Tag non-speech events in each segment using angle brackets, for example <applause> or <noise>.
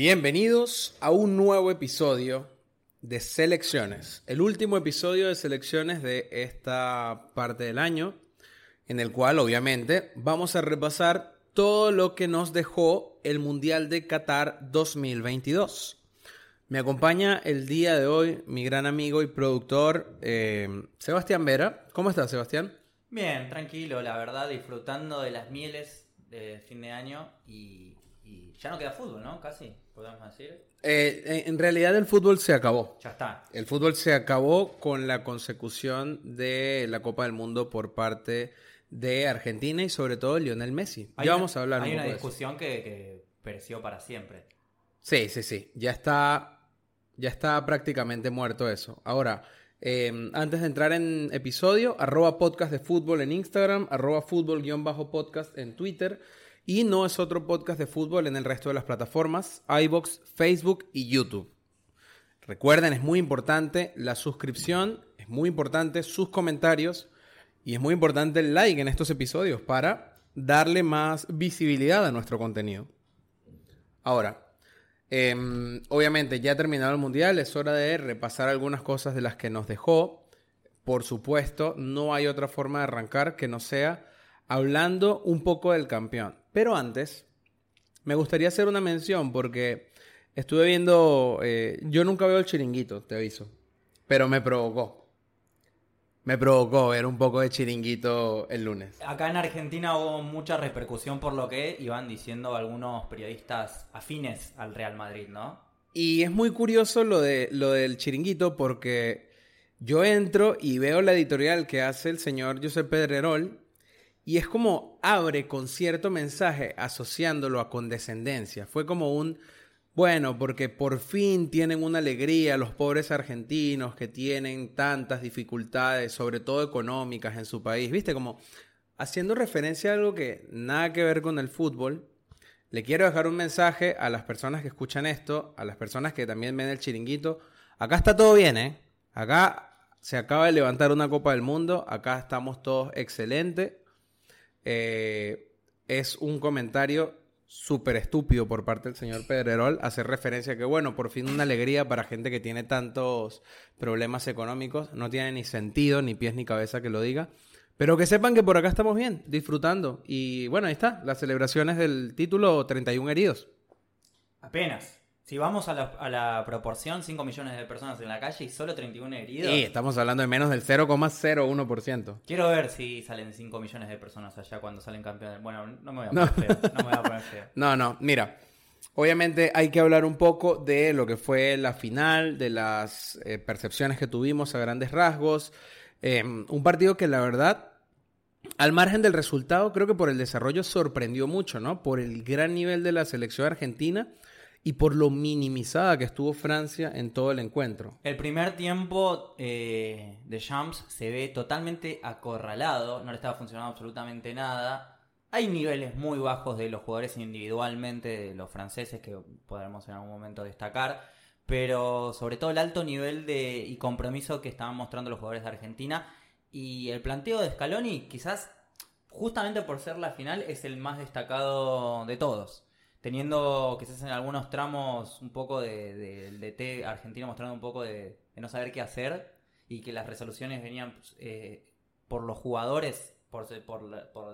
Bienvenidos a un nuevo episodio de Selecciones, el último episodio de Selecciones de esta parte del año, en el cual obviamente vamos a repasar todo lo que nos dejó el Mundial de Qatar 2022. Me acompaña el día de hoy mi gran amigo y productor eh, Sebastián Vera. ¿Cómo estás, Sebastián? Bien, tranquilo, la verdad, disfrutando de las mieles de fin de año y, y ya no queda fútbol, ¿no? Casi, podemos decir. Eh, en realidad el fútbol se acabó. Ya está. El fútbol se acabó con la consecución de la Copa del Mundo por parte de Argentina y sobre todo Lionel Messi. Hay ya una- vamos a hablar Hay un una poco discusión que, que pereció para siempre. Sí, sí, sí. Ya está, ya está prácticamente muerto eso. Ahora, eh, antes de entrar en episodio, arroba podcast de fútbol en Instagram, arroba fútbol-podcast en Twitter. Y no es otro podcast de fútbol en el resto de las plataformas, iBox, Facebook y YouTube. Recuerden, es muy importante la suscripción, es muy importante sus comentarios y es muy importante el like en estos episodios para darle más visibilidad a nuestro contenido. Ahora, em, obviamente ya ha terminado el mundial, es hora de repasar algunas cosas de las que nos dejó. Por supuesto, no hay otra forma de arrancar que no sea hablando un poco del campeón. Pero antes, me gustaría hacer una mención porque estuve viendo, eh, yo nunca veo el chiringuito, te aviso, pero me provocó. Me provocó ver un poco de chiringuito el lunes. Acá en Argentina hubo mucha repercusión por lo que iban diciendo algunos periodistas afines al Real Madrid, ¿no? Y es muy curioso lo, de, lo del chiringuito porque yo entro y veo la editorial que hace el señor José Pedrerol y es como abre con cierto mensaje asociándolo a condescendencia. Fue como un, bueno, porque por fin tienen una alegría los pobres argentinos que tienen tantas dificultades, sobre todo económicas en su país. Viste, como haciendo referencia a algo que nada que ver con el fútbol. Le quiero dejar un mensaje a las personas que escuchan esto, a las personas que también ven el chiringuito. Acá está todo bien, ¿eh? Acá se acaba de levantar una Copa del Mundo, acá estamos todos excelentes. Eh, es un comentario súper estúpido por parte del señor Pedrerol hacer referencia a que, bueno, por fin una alegría para gente que tiene tantos problemas económicos. No tiene ni sentido, ni pies ni cabeza que lo diga. Pero que sepan que por acá estamos bien, disfrutando. Y bueno, ahí está, las celebraciones del título 31 heridos. Apenas. Si vamos a la, a la proporción, 5 millones de personas en la calle y solo 31 heridos. Y estamos hablando de menos del 0,01%. Quiero ver si salen 5 millones de personas allá cuando salen campeones. Bueno, no me voy a No. poner feo. No me voy a poner feo. <laughs> No, no, mira. Obviamente hay que hablar un poco de lo que fue la final, de las eh, percepciones que tuvimos a grandes rasgos. Eh, un partido que la verdad, al margen del resultado, creo que por el desarrollo sorprendió mucho, ¿no? Por el gran nivel de la selección argentina y por lo minimizada que estuvo Francia en todo el encuentro. El primer tiempo eh, de Champs se ve totalmente acorralado, no le estaba funcionando absolutamente nada. Hay niveles muy bajos de los jugadores individualmente, de los franceses, que podremos en algún momento destacar, pero sobre todo el alto nivel de, y compromiso que estaban mostrando los jugadores de Argentina. Y el planteo de Scaloni, quizás justamente por ser la final, es el más destacado de todos teniendo quizás en algunos tramos un poco de, de- del DT argentino mostrando un poco de, no saber qué hacer y que las resoluciones venían eh, por los jugadores, por, por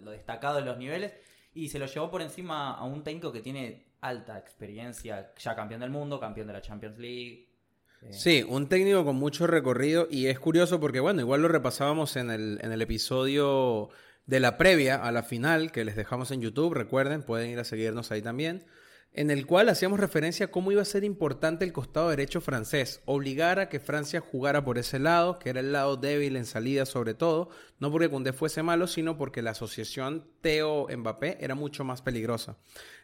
lo destacado de los niveles y se lo llevó por encima a un técnico que tiene alta experiencia, ya campeón del mundo, campeón de la Champions League. eh, Sí, un técnico con mucho recorrido y es curioso porque, bueno, igual lo repasábamos en el, en el episodio de la previa a la final que les dejamos en YouTube, recuerden, pueden ir a seguirnos ahí también, en el cual hacíamos referencia a cómo iba a ser importante el costado derecho francés, obligar a que Francia jugara por ese lado, que era el lado débil en salida sobre todo, no porque Koundé fuese malo, sino porque la asociación Teo-Mbappé era mucho más peligrosa.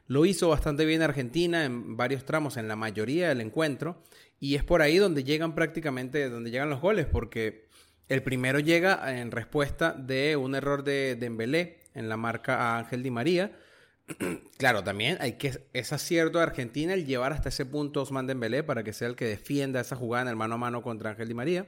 Lo hizo bastante bien Argentina en varios tramos, en la mayoría del encuentro, y es por ahí donde llegan prácticamente, donde llegan los goles, porque el primero llega en respuesta de un error de Dembélé en la marca a Ángel Di María. <clears throat> claro, también hay que es acierto de Argentina el llevar hasta ese punto Osman Dembélé para que sea el que defienda esa jugada en el mano a mano contra Ángel Di María.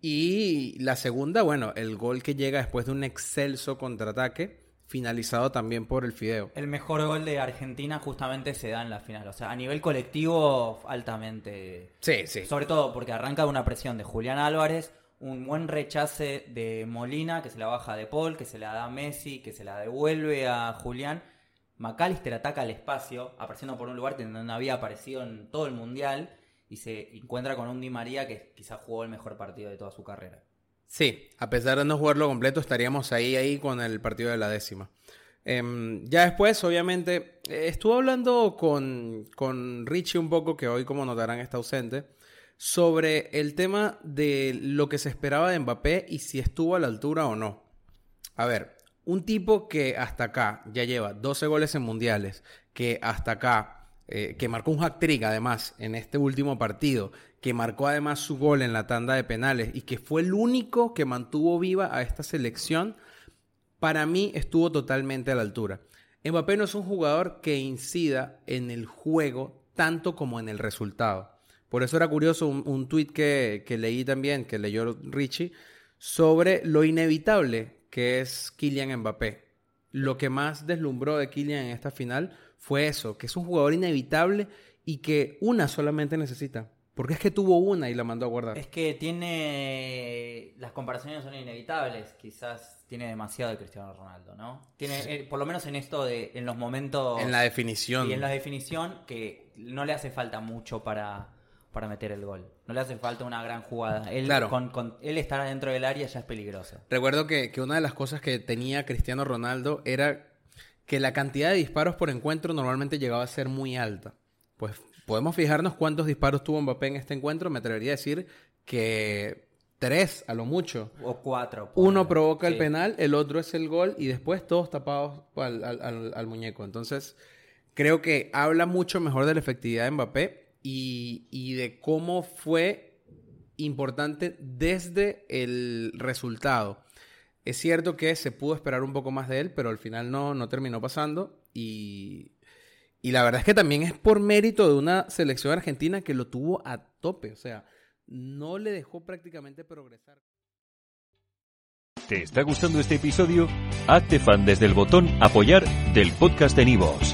Y la segunda, bueno, el gol que llega después de un excelso contraataque finalizado también por el Fideo. El mejor gol de Argentina justamente se da en la final. O sea, a nivel colectivo, altamente. Sí, sí. Sobre todo porque arranca de una presión de Julián Álvarez, un buen rechace de Molina, que se la baja de Paul, que se la da a Messi, que se la devuelve a Julián. McAllister ataca al espacio, apareciendo por un lugar donde no había aparecido en todo el mundial, y se encuentra con un Di María que quizás jugó el mejor partido de toda su carrera. Sí, a pesar de no jugarlo completo, estaríamos ahí, ahí con el partido de la décima. Em, ya después, obviamente, eh, estuve hablando con, con Richie un poco, que hoy, como notarán, está ausente, sobre el tema de lo que se esperaba de Mbappé y si estuvo a la altura o no. A ver, un tipo que hasta acá ya lleva 12 goles en mundiales, que hasta acá, eh, que marcó un hat-trick además en este último partido, que marcó además su gol en la tanda de penales y que fue el único que mantuvo viva a esta selección, para mí estuvo totalmente a la altura. Mbappé no es un jugador que incida en el juego tanto como en el resultado. Por eso era curioso un, un tuit que, que leí también, que leyó Richie, sobre lo inevitable que es Kylian Mbappé. Lo que más deslumbró de Kylian en esta final fue eso, que es un jugador inevitable y que una solamente necesita. Porque es que tuvo una y la mandó a guardar. Es que tiene. Las comparaciones son inevitables. Quizás tiene demasiado de Cristiano Ronaldo, ¿no? Tiene, eh, por lo menos en esto de. En los momentos. En la definición. Y en la definición, que no le hace falta mucho para, para meter el gol. No le hace falta una gran jugada. Él, Claro. con, con él estar dentro del área ya es peligroso. Recuerdo que, que una de las cosas que tenía Cristiano Ronaldo era que la cantidad de disparos por encuentro normalmente llegaba a ser muy alta. Pues podemos fijarnos cuántos disparos tuvo Mbappé en este encuentro. Me atrevería a decir que tres a lo mucho. O cuatro. Uno provoca el penal, el otro es el gol y después todos tapados al, al- al- al muñeco. Entonces, creo que habla mucho mejor de la efectividad de Mbappé y, y de cómo fue importante desde el resultado. Es cierto que se pudo esperar un poco más de él, pero al final no, no terminó pasando y, y la verdad es que también es por mérito de una selección argentina que lo tuvo a tope, o sea, no le dejó prácticamente progresar. ¿Te está gustando este episodio? Hazte fan desde el botón Apoyar del podcast de Nivos.